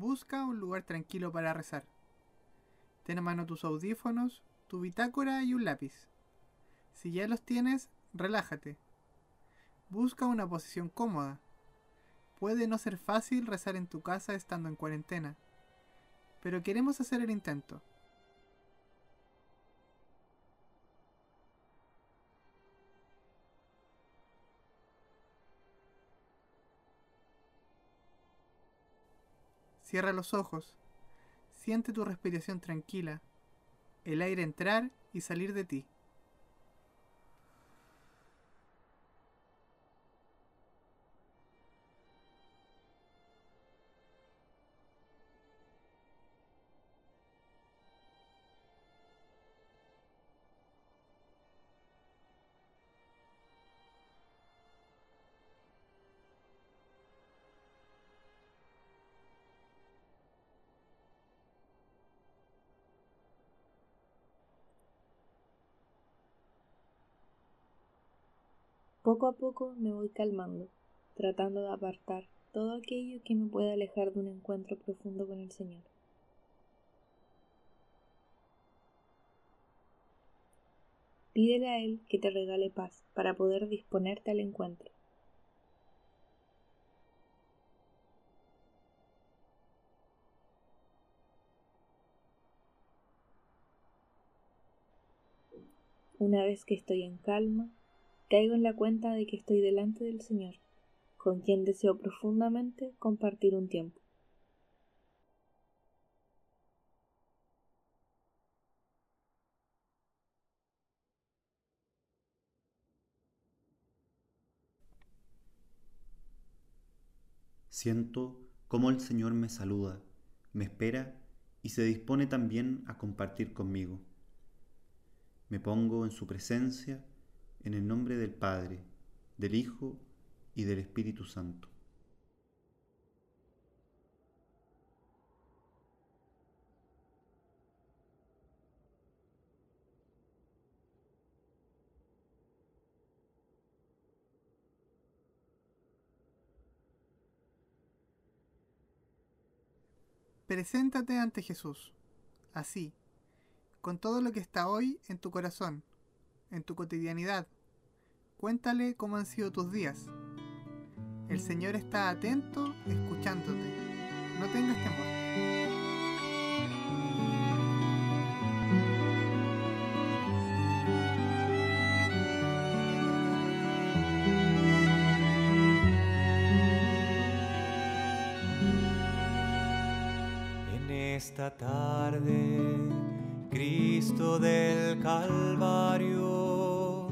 Busca un lugar tranquilo para rezar. Ten a mano tus audífonos, tu bitácora y un lápiz. Si ya los tienes, relájate. Busca una posición cómoda. Puede no ser fácil rezar en tu casa estando en cuarentena, pero queremos hacer el intento. Cierra los ojos. Siente tu respiración tranquila, el aire entrar y salir de ti. Poco a poco me voy calmando, tratando de apartar todo aquello que me pueda alejar de un encuentro profundo con el Señor. Pídele a Él que te regale paz para poder disponerte al encuentro. Una vez que estoy en calma, caigo en la cuenta de que estoy delante del Señor, con quien deseo profundamente compartir un tiempo. Siento cómo el Señor me saluda, me espera y se dispone también a compartir conmigo. Me pongo en su presencia en el nombre del Padre, del Hijo y del Espíritu Santo. Preséntate ante Jesús, así, con todo lo que está hoy en tu corazón en tu cotidianidad. Cuéntale cómo han sido tus días. El Señor está atento, escuchándote. No tengas temor. En esta tarde, Cristo del Calvario.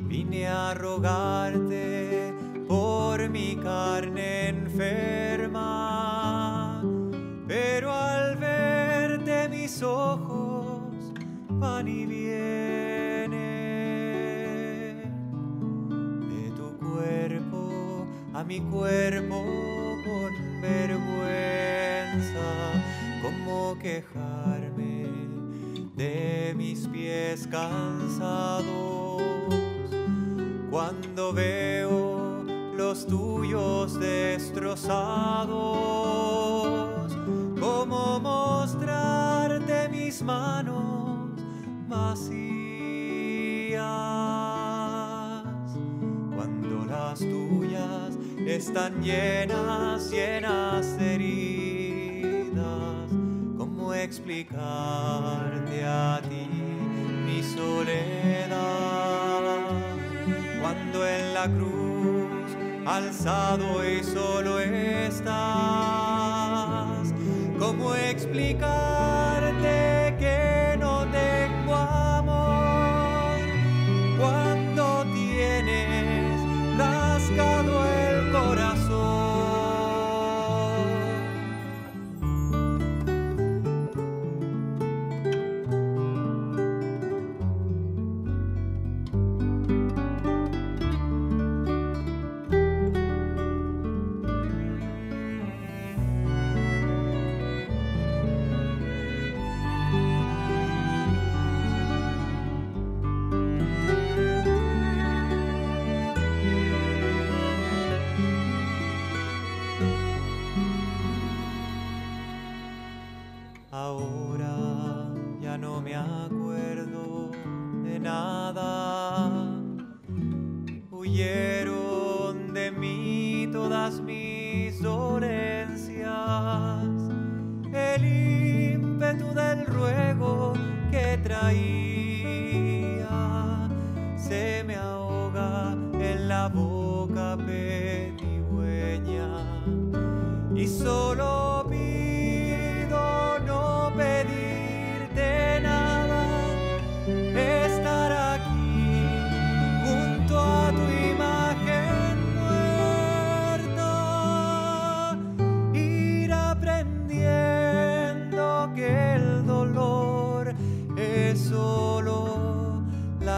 Vine a rogarte por mi carne enferma, pero al verte mis ojos van y vienen. De tu cuerpo a mi cuerpo con vergüenza, pies cansados cuando veo los tuyos destrozados, como mostrarte mis manos vacías, cuando las tuyas están llenas, llenas de heridas, ¿cómo explicarte a ti soledad? cuando en la cruz alzado y solo estás. ¿Cómo explicarte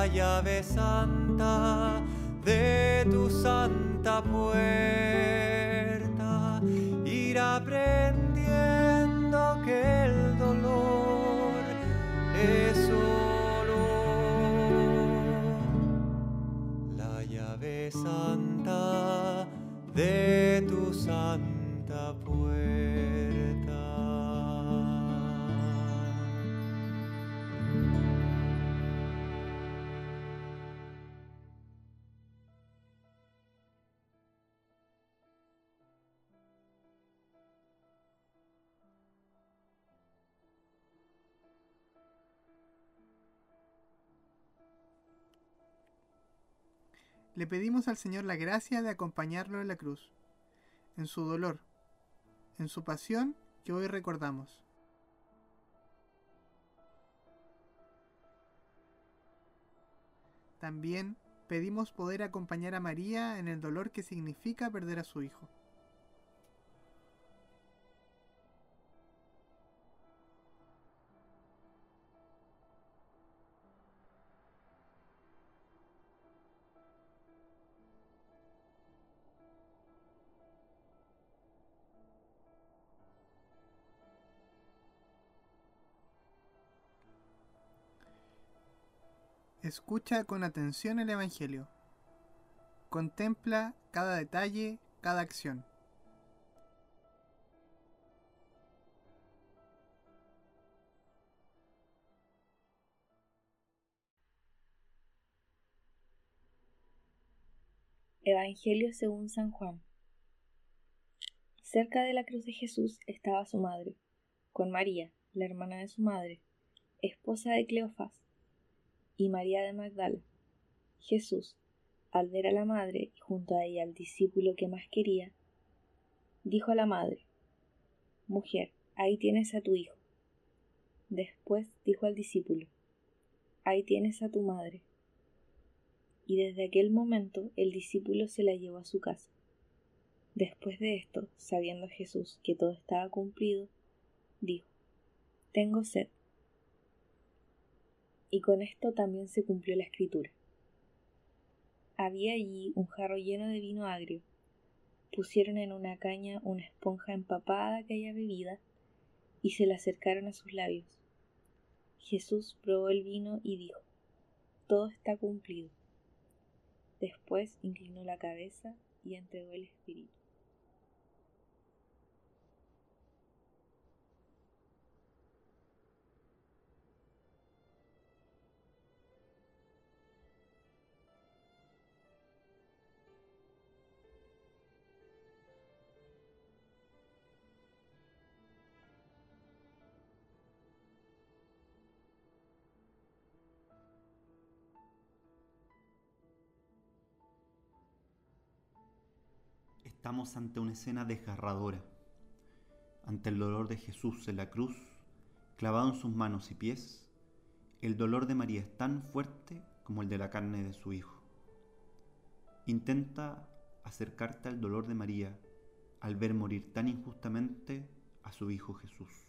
la llave santa de tu santa puerta, ir aprendiendo que el dolor es solo la llave santa de tu santa Le pedimos al Señor la gracia de acompañarlo en la cruz, en su dolor, en su pasión que hoy recordamos. También pedimos poder acompañar a María en el dolor que significa perder a su hijo. Escucha con atención el Evangelio. Contempla cada detalle, cada acción. Evangelio según San Juan. Cerca de la cruz de Jesús estaba su madre, con María, la hermana de su madre, esposa de Cleofás, y María de Magdala. Jesús, al ver a la madre y junto a ella al discípulo que más quería, dijo a la madre, Mujer, ahí tienes a tu hijo. Después dijo al discípulo, Ahí tienes a tu madre. Y desde aquel momento el discípulo se la llevó a su casa. Después de esto, sabiendo Jesús que todo estaba cumplido, dijo, Tengo sed. Y con esto también se cumplió la escritura. Había allí un jarro lleno de vino agrio. Pusieron en una caña una esponja empapada de aquella bebida y se la acercaron a sus labios. Jesús probó el vino y dijo, Todo está cumplido. Después inclinó la cabeza y entregó el espíritu. Estamos ante una escena desgarradora, ante el dolor de Jesús en la cruz, clavado en sus manos y pies. El dolor de María es tan fuerte como el de la carne de su hijo. Intenta acercarte al dolor de María al ver morir tan injustamente a su hijo Jesús.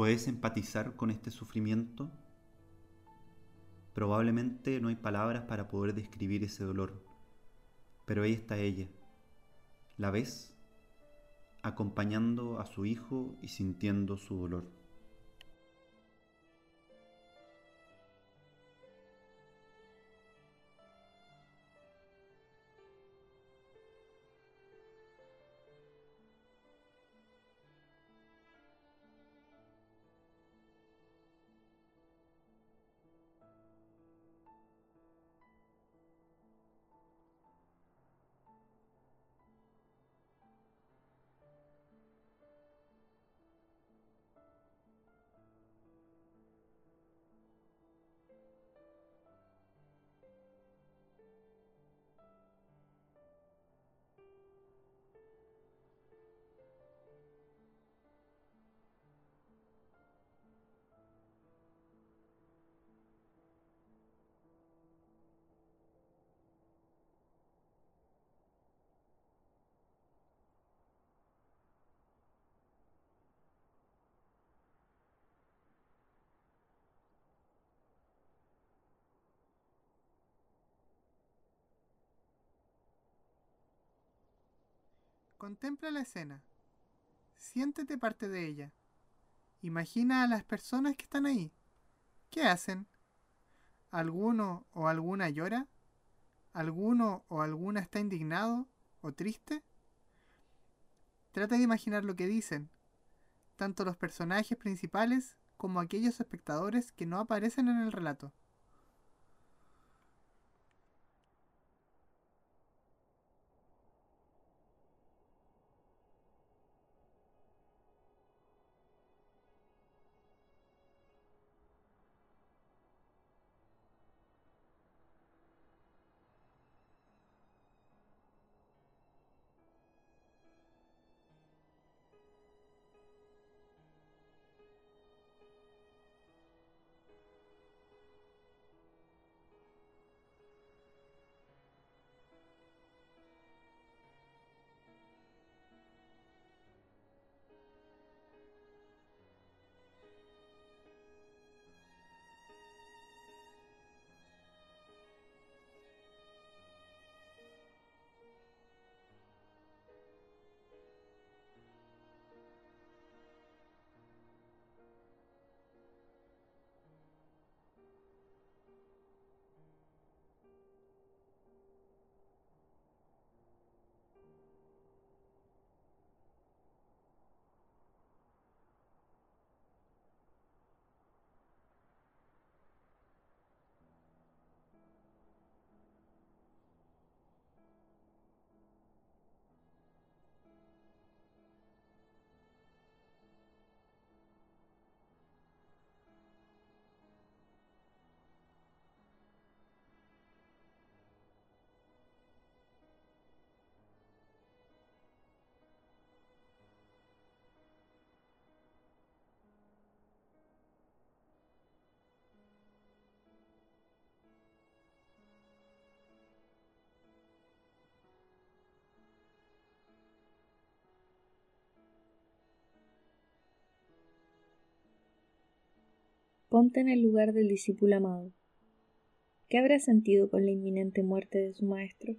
¿Puedes empatizar con este sufrimiento? Probablemente no hay palabras para poder describir ese dolor, pero ahí está ella. ¿La ves? Acompañando a su hijo y sintiendo su dolor. Contempla la escena. Siéntete parte de ella. Imagina a las personas que están ahí. ¿Qué hacen? ¿Alguno o alguna llora? ¿Alguno o alguna está indignado o triste? Trata de imaginar lo que dicen, tanto los personajes principales como aquellos espectadores que no aparecen en el relato. Ponte en el lugar del discípulo amado. ¿Qué habrá sentido con la inminente muerte de su maestro?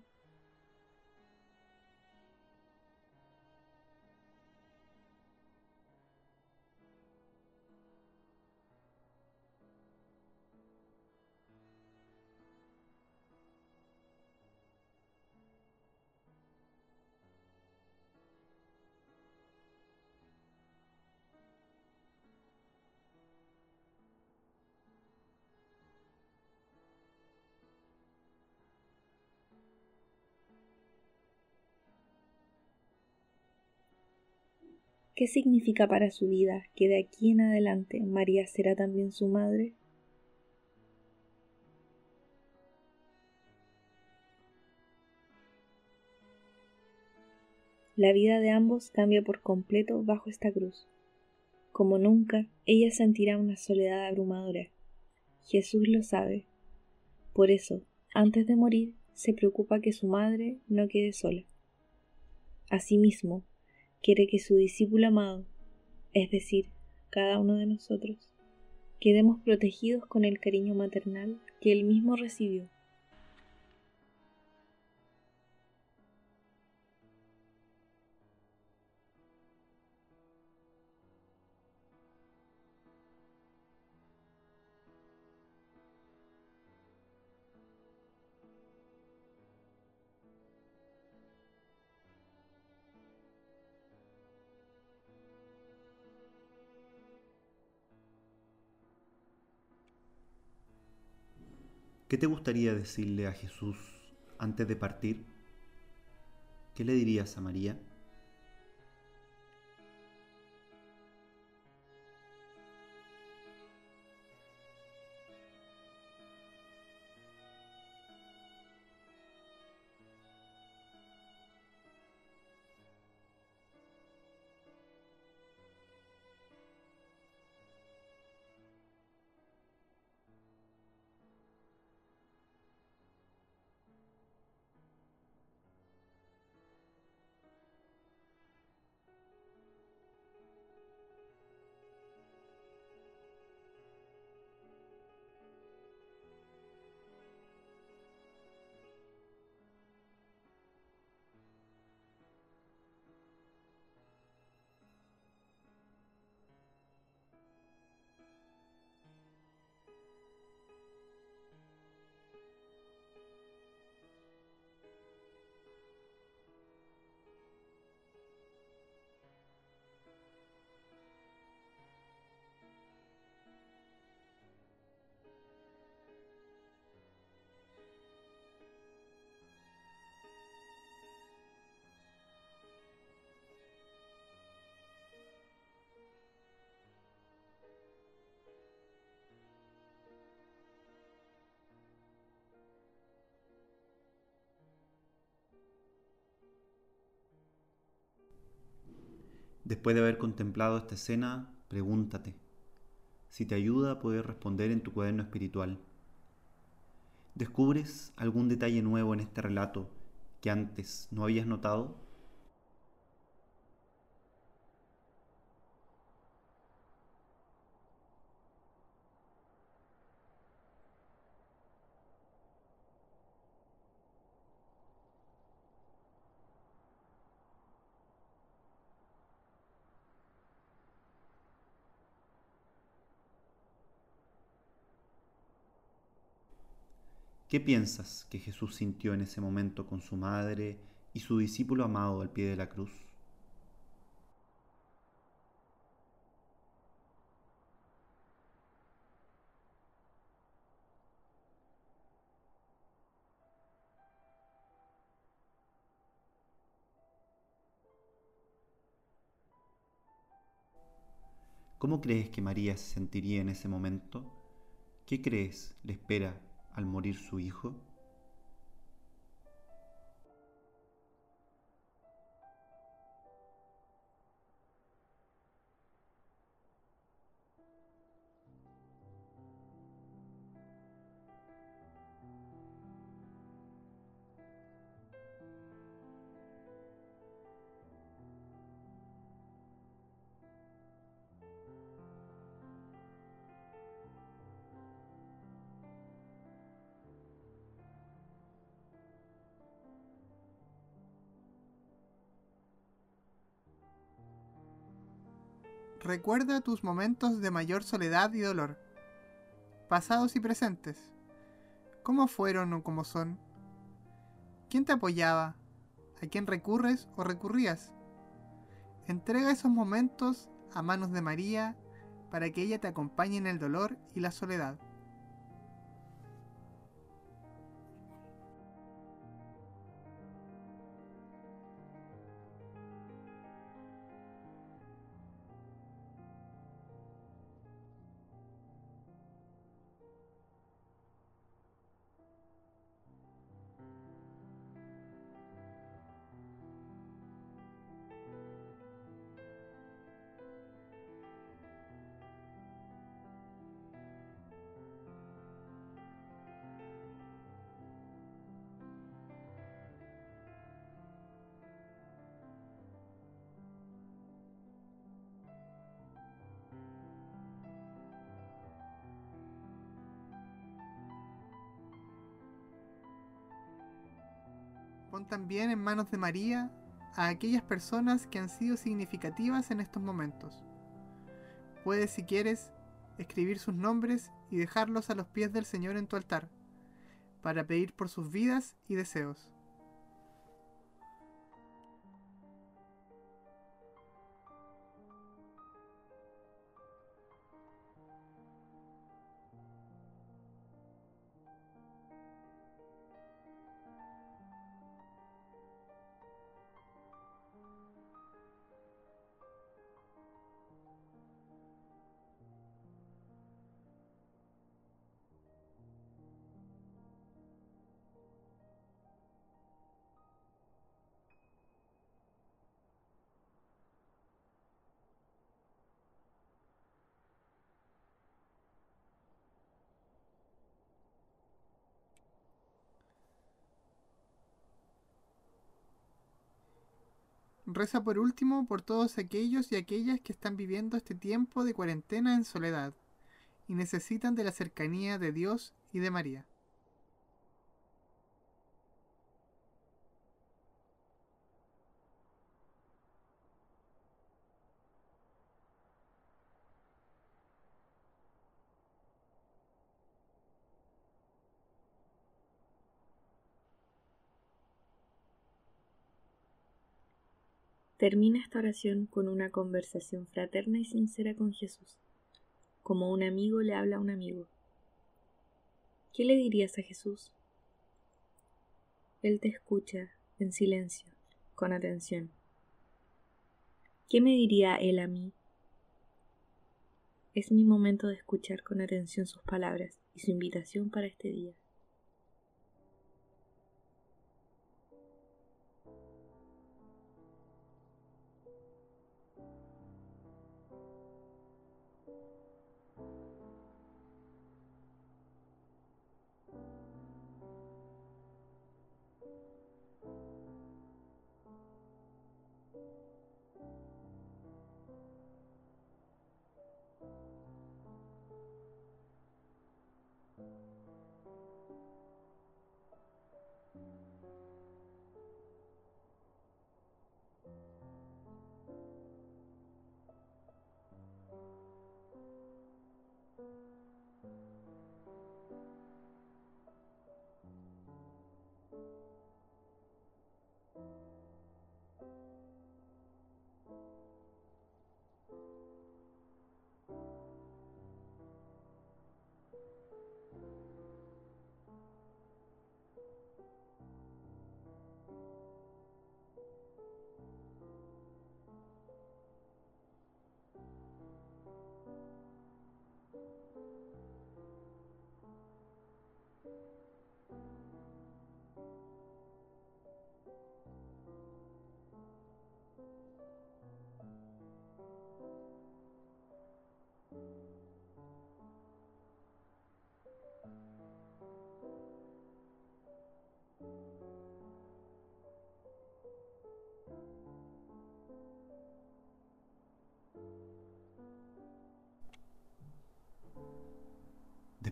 ¿Qué significa para su vida que de aquí en adelante María será también su madre? La vida de ambos cambia por completo bajo esta cruz. Como nunca, ella sentirá una soledad abrumadora. Jesús lo sabe. Por eso, antes de morir, se preocupa que su madre no quede sola. Asimismo, quiere que su discípulo amado, es decir, cada uno de nosotros, quedemos protegidos con el cariño maternal que Él mismo recibió. ¿Qué te gustaría decirle a Jesús antes de partir? ¿Qué le dirías a María? Después de haber contemplado esta escena, pregúntate si te ayuda a poder responder en tu cuaderno espiritual. ¿Descubres algún detalle nuevo en este relato que antes no habías notado? ¿Qué piensas que Jesús sintió en ese momento con su madre y su discípulo amado al pie de la cruz? ¿Cómo crees que María se sentiría en ese momento? ¿Qué crees le espera al morir su hijo? Recuerda tus momentos de mayor soledad y dolor, pasados y presentes. ¿Cómo fueron o cómo son? ¿Quién te apoyaba? ¿A quién recurres o recurrías? Entrega esos momentos a manos de María para que ella te acompañe en el dolor y la soledad. Pon también en manos de María a aquellas personas que han sido significativas en estos momentos. Puedes, si quieres, escribir sus nombres y dejarlos a los pies del Señor en tu altar, para pedir por sus vidas y deseos. Reza por último por todos aquellos y aquellas que están viviendo este tiempo de cuarentena en soledad y necesitan de la cercanía de Dios y de María. Termina esta oración con una conversación fraterna y sincera con Jesús, como un amigo le habla a un amigo. ¿Qué le dirías a Jesús? Él te escucha en silencio, con atención. ¿Qué me diría Él a mí? Es mi momento de escuchar con atención sus palabras y su invitación para este día.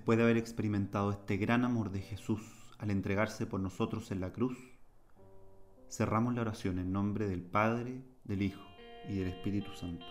Después de haber experimentado este gran amor de Jesús al entregarse por nosotros en la cruz, cerramos la oración en nombre del Padre, del Hijo y del Espíritu Santo.